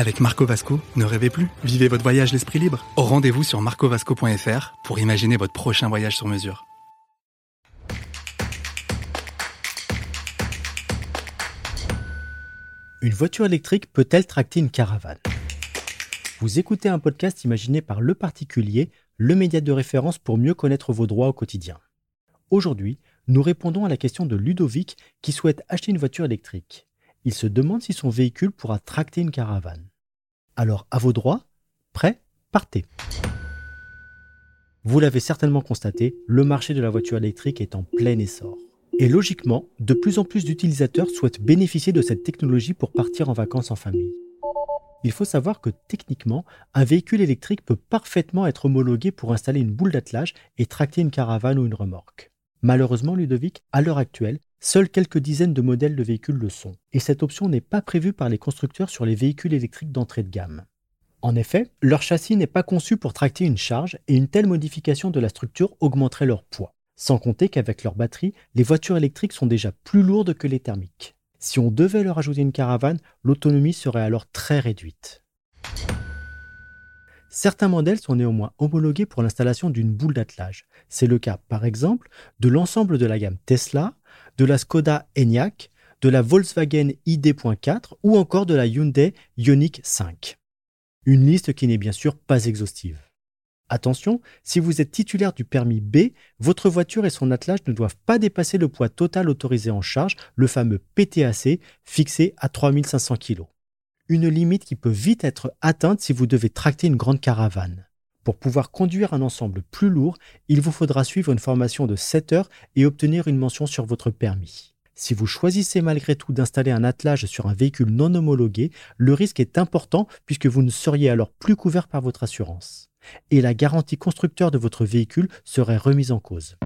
Avec Marco Vasco, ne rêvez plus, vivez votre voyage l'esprit libre. Au rendez-vous sur marcovasco.fr pour imaginer votre prochain voyage sur mesure. Une voiture électrique peut-elle tracter une caravane? Vous écoutez un podcast imaginé par Le Particulier, le média de référence pour mieux connaître vos droits au quotidien. Aujourd'hui, nous répondons à la question de Ludovic qui souhaite acheter une voiture électrique. Il se demande si son véhicule pourra tracter une caravane. Alors, à vos droits Prêt Partez Vous l'avez certainement constaté, le marché de la voiture électrique est en plein essor. Et logiquement, de plus en plus d'utilisateurs souhaitent bénéficier de cette technologie pour partir en vacances en famille. Il faut savoir que techniquement, un véhicule électrique peut parfaitement être homologué pour installer une boule d'attelage et tracter une caravane ou une remorque. Malheureusement, Ludovic, à l'heure actuelle, seuls quelques dizaines de modèles de véhicules le sont, et cette option n'est pas prévue par les constructeurs sur les véhicules électriques d'entrée de gamme. En effet, leur châssis n'est pas conçu pour tracter une charge et une telle modification de la structure augmenterait leur poids. Sans compter qu'avec leur batterie, les voitures électriques sont déjà plus lourdes que les thermiques. Si on devait leur ajouter une caravane, l'autonomie serait alors très réduite. Certains modèles sont néanmoins homologués pour l'installation d'une boule d'attelage. C'est le cas, par exemple, de l'ensemble de la gamme Tesla, de la Skoda Enyaq, de la Volkswagen ID.4 ou encore de la Hyundai Ioniq 5. Une liste qui n'est bien sûr pas exhaustive. Attention, si vous êtes titulaire du permis B, votre voiture et son attelage ne doivent pas dépasser le poids total autorisé en charge, le fameux PTAC, fixé à 3500 kg. Une limite qui peut vite être atteinte si vous devez tracter une grande caravane. Pour pouvoir conduire un ensemble plus lourd, il vous faudra suivre une formation de 7 heures et obtenir une mention sur votre permis. Si vous choisissez malgré tout d'installer un attelage sur un véhicule non homologué, le risque est important puisque vous ne seriez alors plus couvert par votre assurance et la garantie constructeur de votre véhicule serait remise en cause.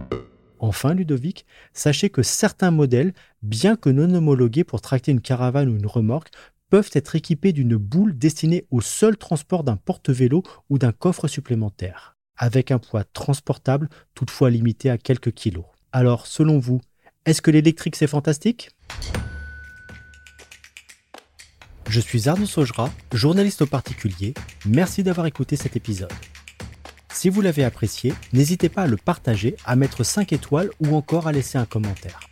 Enfin, Ludovic, sachez que certains modèles, bien que non homologués pour tracter une caravane ou une remorque, peuvent être équipés d'une boule destinée au seul transport d'un porte-vélo ou d'un coffre supplémentaire, avec un poids transportable toutefois limité à quelques kilos. Alors, selon vous, est-ce que l'électrique c'est fantastique? Je suis Arnaud Saugera, journaliste au particulier. Merci d'avoir écouté cet épisode. Si vous l'avez apprécié, n'hésitez pas à le partager, à mettre 5 étoiles ou encore à laisser un commentaire.